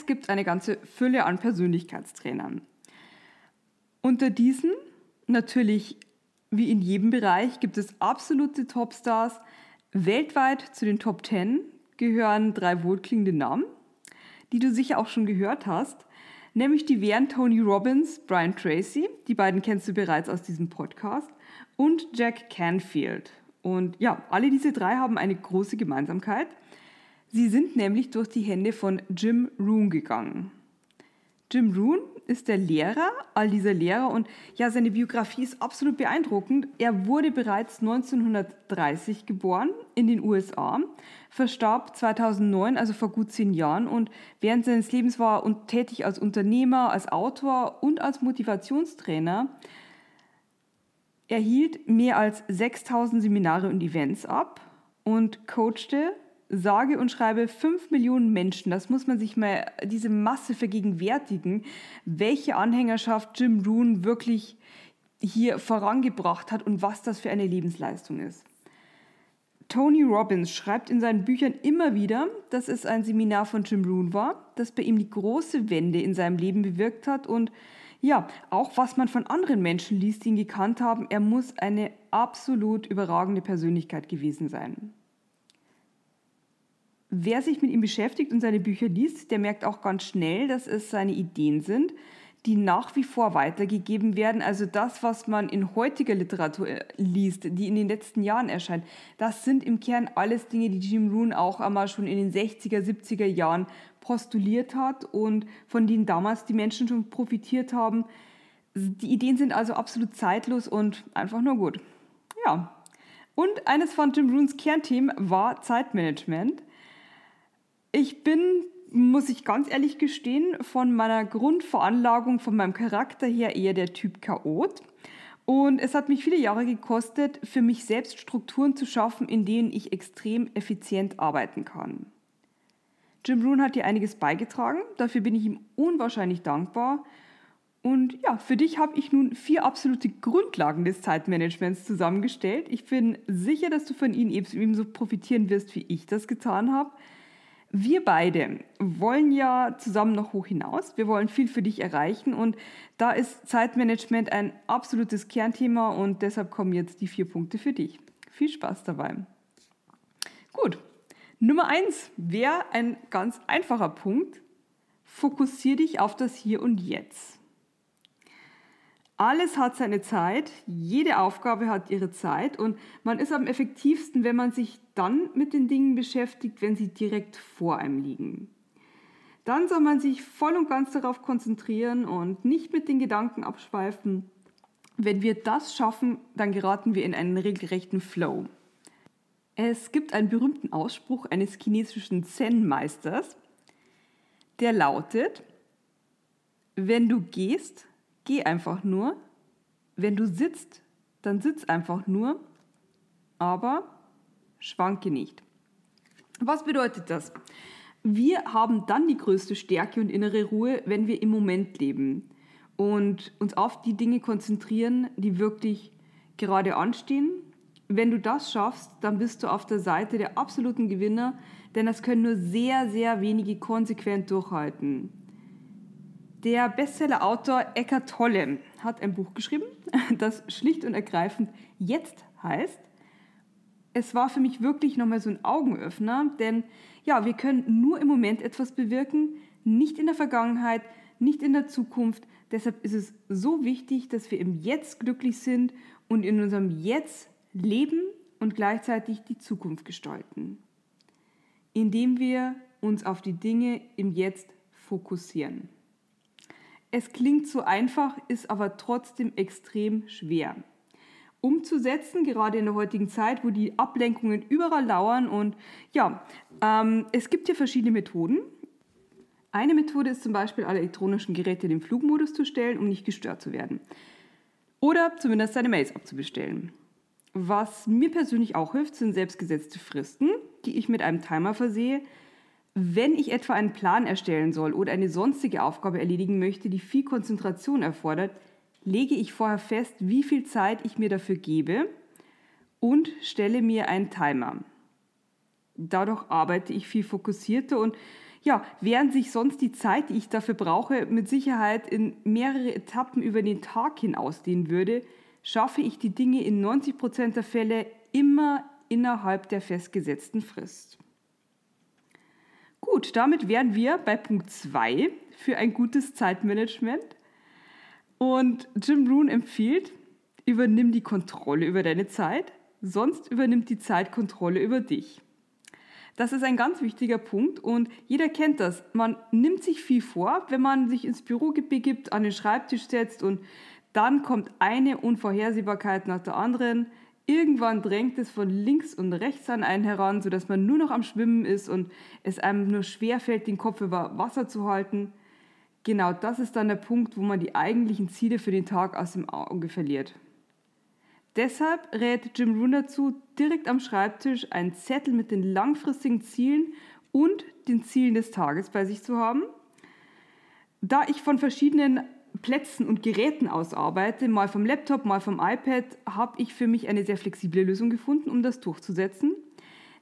Es gibt eine ganze Fülle an Persönlichkeitstrainern. Unter diesen, natürlich wie in jedem Bereich, gibt es absolute Topstars. Weltweit zu den Top 10 gehören drei wohlklingende Namen, die du sicher auch schon gehört hast, nämlich die wären Tony Robbins, Brian Tracy, die beiden kennst du bereits aus diesem Podcast, und Jack Canfield. Und ja, alle diese drei haben eine große Gemeinsamkeit. Sie sind nämlich durch die Hände von Jim Rohn gegangen. Jim Rohn ist der Lehrer all dieser Lehrer und ja, seine Biografie ist absolut beeindruckend. Er wurde bereits 1930 geboren in den USA, verstarb 2009, also vor gut zehn Jahren und während seines Lebens war er tätig als Unternehmer, als Autor und als Motivationstrainer. Er hielt mehr als 6000 Seminare und Events ab und coachte sage und schreibe 5 Millionen Menschen, das muss man sich mal, diese Masse vergegenwärtigen, welche Anhängerschaft Jim Rohn wirklich hier vorangebracht hat und was das für eine Lebensleistung ist. Tony Robbins schreibt in seinen Büchern immer wieder, dass es ein Seminar von Jim Rohn war, das bei ihm die große Wende in seinem Leben bewirkt hat und ja, auch was man von anderen Menschen liest, die ihn gekannt haben, er muss eine absolut überragende Persönlichkeit gewesen sein. Wer sich mit ihm beschäftigt und seine Bücher liest, der merkt auch ganz schnell, dass es seine Ideen sind, die nach wie vor weitergegeben werden. Also das, was man in heutiger Literatur äh, liest, die in den letzten Jahren erscheint, das sind im Kern alles Dinge, die Jim Rohn auch einmal schon in den 60er, 70er Jahren postuliert hat und von denen damals die Menschen schon profitiert haben. Die Ideen sind also absolut zeitlos und einfach nur gut. Ja. Und eines von Jim Rohns Kernthemen war Zeitmanagement. Ich bin, muss ich ganz ehrlich gestehen, von meiner Grundveranlagung, von meinem Charakter her eher der Typ Chaot. Und es hat mich viele Jahre gekostet, für mich selbst Strukturen zu schaffen, in denen ich extrem effizient arbeiten kann. Jim Rohn hat dir einiges beigetragen, dafür bin ich ihm unwahrscheinlich dankbar. Und ja, für dich habe ich nun vier absolute Grundlagen des Zeitmanagements zusammengestellt. Ich bin sicher, dass du von ihnen ebenso profitieren wirst, wie ich das getan habe. Wir beide wollen ja zusammen noch hoch hinaus. Wir wollen viel für dich erreichen und da ist Zeitmanagement ein absolutes Kernthema und deshalb kommen jetzt die vier Punkte für dich. Viel Spaß dabei. Gut, Nummer eins wäre ein ganz einfacher Punkt. Fokussiere dich auf das Hier und Jetzt. Alles hat seine Zeit, jede Aufgabe hat ihre Zeit und man ist am effektivsten, wenn man sich dann mit den Dingen beschäftigt, wenn sie direkt vor einem liegen. Dann soll man sich voll und ganz darauf konzentrieren und nicht mit den Gedanken abschweifen. Wenn wir das schaffen, dann geraten wir in einen regelrechten Flow. Es gibt einen berühmten Ausspruch eines chinesischen Zen-Meisters, der lautet, wenn du gehst, geh einfach nur. Wenn du sitzt, dann sitz einfach nur, aber schwanke nicht. Was bedeutet das? Wir haben dann die größte Stärke und innere Ruhe, wenn wir im Moment leben und uns auf die Dinge konzentrieren, die wirklich gerade anstehen. Wenn du das schaffst, dann bist du auf der Seite der absoluten Gewinner, denn das können nur sehr, sehr wenige konsequent durchhalten. Der Bestseller-Autor Eckhart Tolle hat ein Buch geschrieben, das schlicht und ergreifend jetzt heißt. Es war für mich wirklich nochmal so ein Augenöffner, denn ja, wir können nur im Moment etwas bewirken, nicht in der Vergangenheit, nicht in der Zukunft. Deshalb ist es so wichtig, dass wir im Jetzt glücklich sind und in unserem Jetzt leben und gleichzeitig die Zukunft gestalten, indem wir uns auf die Dinge im Jetzt fokussieren. Es klingt so einfach, ist aber trotzdem extrem schwer. Umzusetzen, gerade in der heutigen Zeit, wo die Ablenkungen überall lauern. Und ja, ähm, es gibt hier verschiedene Methoden. Eine Methode ist zum Beispiel, alle elektronischen Geräte in den Flugmodus zu stellen, um nicht gestört zu werden. Oder zumindest seine Mails abzubestellen. Was mir persönlich auch hilft, sind selbstgesetzte Fristen, die ich mit einem Timer versehe. Wenn ich etwa einen Plan erstellen soll oder eine sonstige Aufgabe erledigen möchte, die viel Konzentration erfordert, lege ich vorher fest, wie viel Zeit ich mir dafür gebe und stelle mir einen Timer. Dadurch arbeite ich viel fokussierter und ja, während sich sonst die Zeit, die ich dafür brauche, mit Sicherheit in mehrere Etappen über den Tag hin ausdehnen würde, schaffe ich die Dinge in 90 Prozent der Fälle immer innerhalb der festgesetzten Frist. Gut, damit wären wir bei Punkt 2 für ein gutes Zeitmanagement. Und Jim Rohn empfiehlt, übernimm die Kontrolle über deine Zeit, sonst übernimmt die Zeit Kontrolle über dich. Das ist ein ganz wichtiger Punkt und jeder kennt das. Man nimmt sich viel vor, wenn man sich ins Büro begibt, an den Schreibtisch setzt und dann kommt eine Unvorhersehbarkeit nach der anderen. Irgendwann drängt es von links und rechts an einen heran, sodass man nur noch am Schwimmen ist und es einem nur schwer fällt, den Kopf über Wasser zu halten. Genau das ist dann der Punkt, wo man die eigentlichen Ziele für den Tag aus dem Auge verliert. Deshalb rät Jim Rohn dazu, direkt am Schreibtisch einen Zettel mit den langfristigen Zielen und den Zielen des Tages bei sich zu haben. Da ich von verschiedenen Plätzen und Geräten aus arbeite, mal vom Laptop, mal vom iPad, habe ich für mich eine sehr flexible Lösung gefunden, um das durchzusetzen,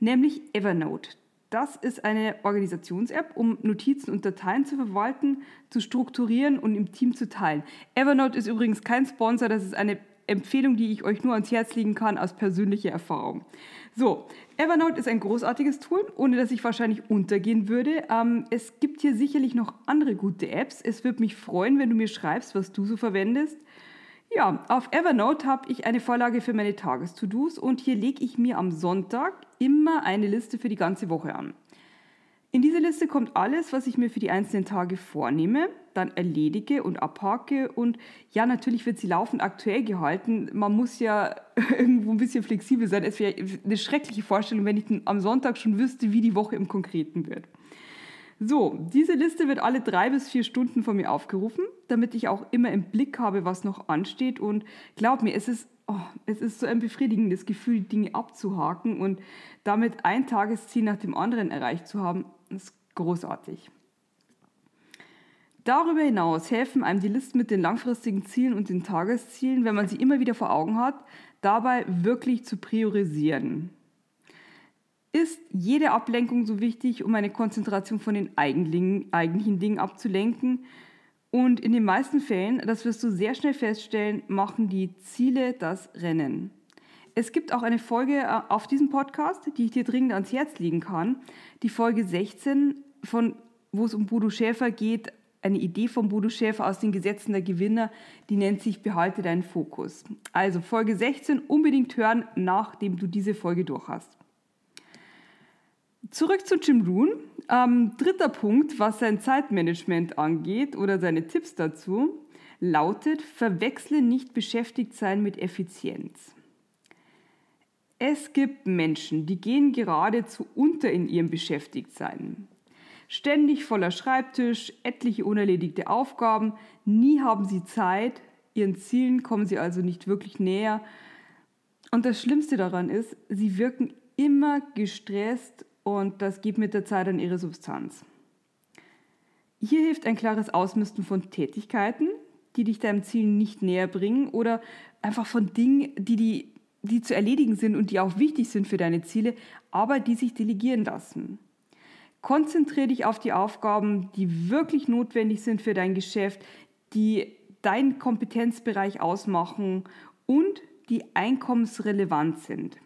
nämlich Evernote. Das ist eine Organisations-App, um Notizen und Dateien zu verwalten, zu strukturieren und im Team zu teilen. Evernote ist übrigens kein Sponsor, das ist eine Empfehlung, die ich euch nur ans Herz legen kann aus persönlicher Erfahrung. So, Evernote ist ein großartiges Tool, ohne dass ich wahrscheinlich untergehen würde. Ähm, es gibt hier sicherlich noch andere gute Apps. Es würde mich freuen, wenn du mir schreibst, was du so verwendest. Ja, auf Evernote habe ich eine Vorlage für meine Tages-To-Dos und hier lege ich mir am Sonntag immer eine Liste für die ganze Woche an. In diese Liste kommt alles, was ich mir für die einzelnen Tage vornehme, dann erledige und abhake. Und ja, natürlich wird sie laufend aktuell gehalten. Man muss ja irgendwo ein bisschen flexibel sein. Es wäre eine schreckliche Vorstellung, wenn ich am Sonntag schon wüsste, wie die Woche im Konkreten wird. So, diese Liste wird alle drei bis vier Stunden von mir aufgerufen, damit ich auch immer im Blick habe, was noch ansteht. Und glaub mir, es ist, oh, es ist so ein befriedigendes Gefühl, Dinge abzuhaken und damit ein Tagesziel nach dem anderen erreicht zu haben. Das ist großartig. Darüber hinaus helfen einem die Listen mit den langfristigen Zielen und den Tageszielen, wenn man sie immer wieder vor Augen hat, dabei wirklich zu priorisieren. Ist jede Ablenkung so wichtig, um eine Konzentration von den eigentlichen Dingen abzulenken? Und in den meisten Fällen, das wirst du sehr schnell feststellen, machen die Ziele das Rennen. Es gibt auch eine Folge äh, auf diesem Podcast, die ich dir dringend ans Herz legen kann. Die Folge 16, von, wo es um Bodo Schäfer geht, eine Idee von Bodo Schäfer aus den Gesetzen der Gewinner, die nennt sich Behalte deinen Fokus. Also Folge 16 unbedingt hören, nachdem du diese Folge durch hast. Zurück zu Jim Rohn. Ähm, dritter Punkt, was sein Zeitmanagement angeht oder seine Tipps dazu, lautet, verwechsle nicht beschäftigt sein mit Effizienz. Es gibt Menschen, die gehen geradezu unter in ihrem Beschäftigtsein. Ständig voller Schreibtisch, etliche unerledigte Aufgaben, nie haben sie Zeit, ihren Zielen kommen sie also nicht wirklich näher. Und das Schlimmste daran ist, sie wirken immer gestresst und das geht mit der Zeit an ihre Substanz. Hier hilft ein klares Ausmisten von Tätigkeiten, die dich deinem Ziel nicht näher bringen oder einfach von Dingen, die die die zu erledigen sind und die auch wichtig sind für deine Ziele, aber die sich delegieren lassen. Konzentriere dich auf die Aufgaben, die wirklich notwendig sind für dein Geschäft, die deinen Kompetenzbereich ausmachen und die einkommensrelevant sind.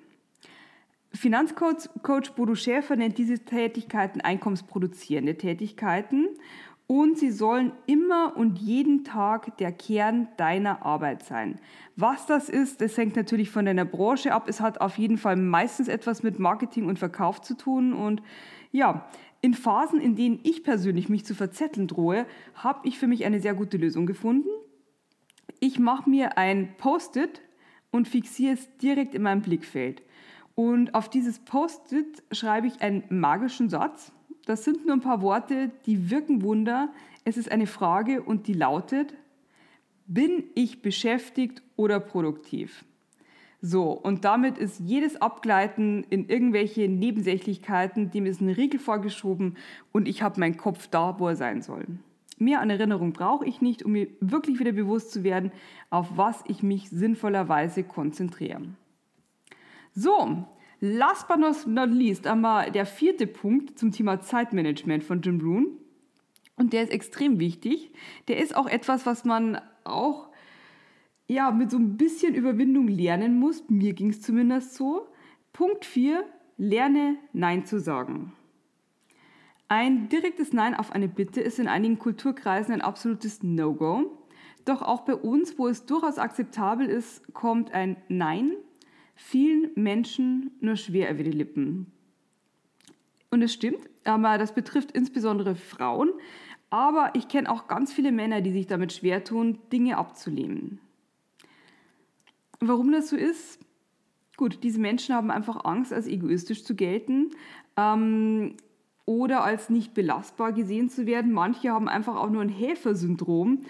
Finanzcoach Coach Bodo Schäfer nennt diese Tätigkeiten einkommensproduzierende Tätigkeiten und sie sollen immer und jeden Tag der Kern deiner Arbeit sein. Was das ist, das hängt natürlich von deiner Branche ab. Es hat auf jeden Fall meistens etwas mit Marketing und Verkauf zu tun. Und ja, in Phasen, in denen ich persönlich mich zu verzetteln drohe, habe ich für mich eine sehr gute Lösung gefunden. Ich mache mir ein Post-it und fixiere es direkt in meinem Blickfeld. Und auf dieses Post-it schreibe ich einen magischen Satz. Das sind nur ein paar Worte, die wirken Wunder. Es ist eine Frage und die lautet, bin ich beschäftigt oder produktiv? So, und damit ist jedes Abgleiten in irgendwelche Nebensächlichkeiten, dem ist ein Riegel vorgeschoben und ich habe meinen Kopf da, wo er sein soll. Mehr an Erinnerung brauche ich nicht, um mir wirklich wieder bewusst zu werden, auf was ich mich sinnvollerweise konzentriere. So, last but not least einmal der vierte Punkt zum Thema Zeitmanagement von Jim Rohn. Und der ist extrem wichtig. Der ist auch etwas, was man auch ja, mit so ein bisschen Überwindung lernen muss. Mir ging es zumindest so. Punkt 4, lerne Nein zu sagen. Ein direktes Nein auf eine Bitte ist in einigen Kulturkreisen ein absolutes No-Go. Doch auch bei uns, wo es durchaus akzeptabel ist, kommt ein Nein vielen Menschen nur schwer über die Lippen. Und es stimmt, aber das betrifft insbesondere Frauen. Aber ich kenne auch ganz viele Männer, die sich damit schwer tun, Dinge abzulehnen. Warum das so ist? Gut, diese Menschen haben einfach Angst, als egoistisch zu gelten. Ähm, oder als nicht belastbar gesehen zu werden. Manche haben einfach auch nur ein Häfersyndrom.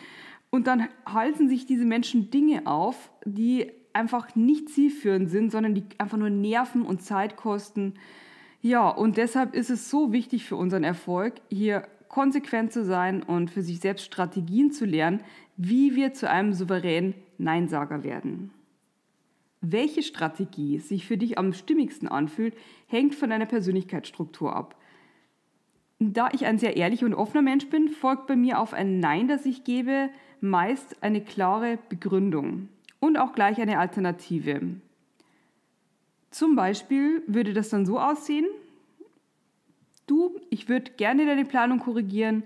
Und dann halten sich diese Menschen Dinge auf, die einfach nicht zielführend sind, sondern die einfach nur Nerven und Zeit kosten. Ja, und deshalb ist es so wichtig für unseren Erfolg, hier konsequent zu sein und für sich selbst Strategien zu lernen, wie wir zu einem souveränen Neinsager werden. Welche Strategie sich für dich am stimmigsten anfühlt, hängt von deiner Persönlichkeitsstruktur ab. Da ich ein sehr ehrlicher und offener Mensch bin, folgt bei mir auf ein Nein, das ich gebe, meist eine klare Begründung und auch gleich eine Alternative. Zum Beispiel würde das dann so aussehen, du, ich würde gerne deine Planung korrigieren,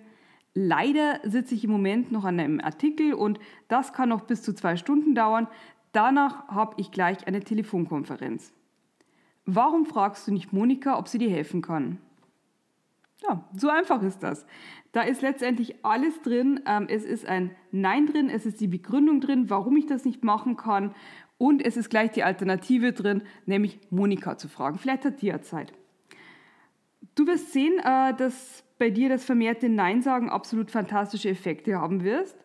leider sitze ich im Moment noch an einem Artikel und das kann noch bis zu zwei Stunden dauern, danach habe ich gleich eine Telefonkonferenz. Warum fragst du nicht Monika, ob sie dir helfen kann? Ja, so einfach ist das. Da ist letztendlich alles drin. Ähm, es ist ein Nein drin, es ist die Begründung drin, warum ich das nicht machen kann. Und es ist gleich die Alternative drin, nämlich Monika zu fragen. Vielleicht hat die ja Zeit. Du wirst sehen, äh, dass bei dir das vermehrte Nein sagen absolut fantastische Effekte haben wirst.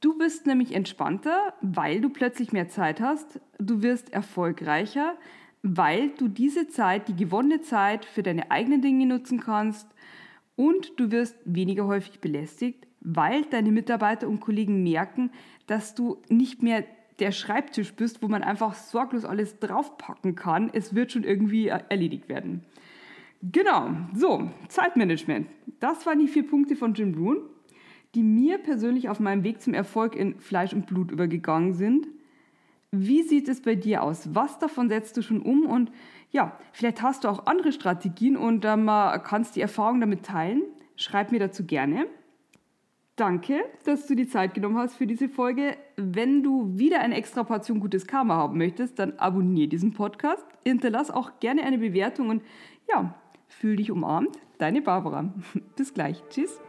Du bist nämlich entspannter, weil du plötzlich mehr Zeit hast. Du wirst erfolgreicher, weil du diese Zeit, die gewonnene Zeit für deine eigenen Dinge nutzen kannst und du wirst weniger häufig belästigt, weil deine Mitarbeiter und Kollegen merken, dass du nicht mehr der Schreibtisch bist, wo man einfach sorglos alles draufpacken kann. Es wird schon irgendwie erledigt werden. Genau, so, Zeitmanagement. Das waren die vier Punkte von Jim Rohn, die mir persönlich auf meinem Weg zum Erfolg in Fleisch und Blut übergegangen sind. Wie sieht es bei dir aus? Was davon setzt du schon um? Und ja, vielleicht hast du auch andere Strategien und ähm, kannst die Erfahrung damit teilen. Schreib mir dazu gerne. Danke, dass du die Zeit genommen hast für diese Folge. Wenn du wieder eine extra Portion gutes Karma haben möchtest, dann abonniere diesen Podcast. Hinterlass auch gerne eine Bewertung und ja, fühl dich umarmt. Deine Barbara. Bis gleich. Tschüss.